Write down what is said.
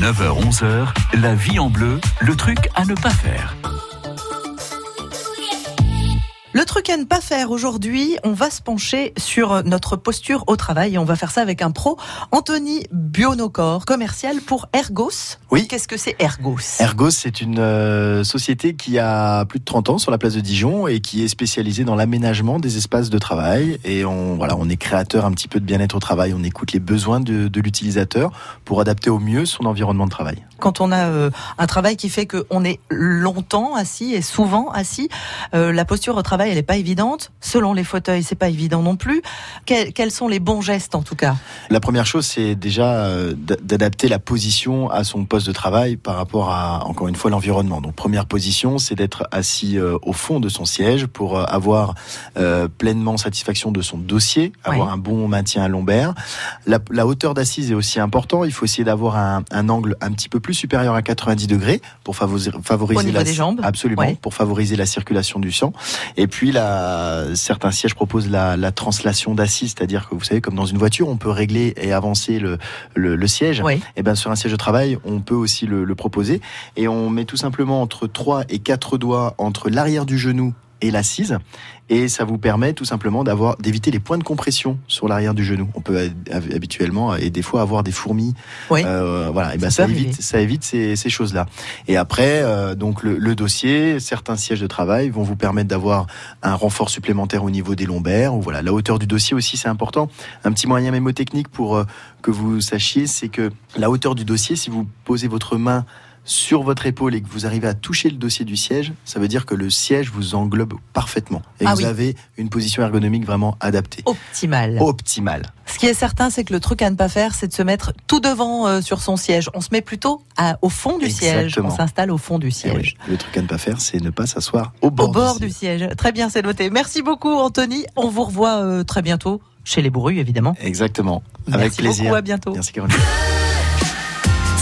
9h-11h, la vie en bleu, le truc à ne pas faire. Le truc à ne pas faire aujourd'hui, on va se pencher sur notre posture au travail et on va faire ça avec un pro, Anthony Bionocor, commercial pour Ergos. Oui. Qu'est-ce que c'est Ergos? Ergos, c'est une euh, société qui a plus de 30 ans sur la place de Dijon et qui est spécialisée dans l'aménagement des espaces de travail. Et on, voilà, on est créateur un petit peu de bien-être au travail. On écoute les besoins de, de l'utilisateur pour adapter au mieux son environnement de travail. Quand on a euh, un travail qui fait qu'on est longtemps assis et souvent assis, euh, la posture au travail, elle n'est pas évidente. Selon les fauteuils, c'est pas évident non plus. Quels, quels sont les bons gestes en tout cas? La première chose, c'est déjà euh, d'adapter la position à son poste de travail par rapport à, encore une fois, l'environnement. Donc, première position, c'est d'être assis euh, au fond de son siège pour euh, avoir euh, pleinement satisfaction de son dossier, avoir Oui. un bon maintien lombaire. La, la hauteur d'assise est aussi important. Il faut essayer d'avoir un, un angle un petit peu plus supérieur à 90 degrés pour favoriser, favoriser la, des jambes Absolument, pour favoriser la circulation du sang. Et puis, la, certains sièges proposent la, la translation d'assise, c'est-à-dire que vous savez, comme dans une voiture, on peut régler et avancer le, le, le siège. Oui. Et ben sur un siège de travail, on peut aussi le, le proposer. Et on met tout simplement entre 3 et 4 doigts entre l'arrière du genou et l'assise. Et ça vous permet tout simplement d'avoir d'éviter les points de compression sur l'arrière du genou. On peut euh, habituellement et des fois avoir des fourmis. Oui. Euh, voilà. Et ben Ça évite, ça évite ces, ces choses-là. Et après, euh, donc le, le dossier, certains sièges de travail vont vous permettre d'avoir un renfort supplémentaire au niveau des lombaires. Ou voilà, la hauteur du dossier aussi, c'est important. Un petit moyen mémotechnique pour euh, que vous sachiez, c'est que la hauteur du dossier, si vous posez votre main sur votre épaule et que vous arrivez à toucher le dossier du siège, ça veut dire que le siège vous englobe parfaitement et Ah vous oui. avez une position ergonomique vraiment adaptée, Optimal. optimale. Ce qui est certain, c'est que le truc à ne pas faire, c'est de se mettre tout devant euh, sur son siège. On se met plutôt à- au fond du siège. Exactement. On s'installe au fond du Et siège. oui, le truc à ne pas faire, c'est ne pas s'asseoir au bord, Au bord du du siège. siège. Très bien, c'est noté. Merci beaucoup, Anthony. On vous revoit euh, très bientôt chez les bourrus, évidemment. Exactement. Avec Merci plaisir. beaucoup. À bientôt. Merci Caroline.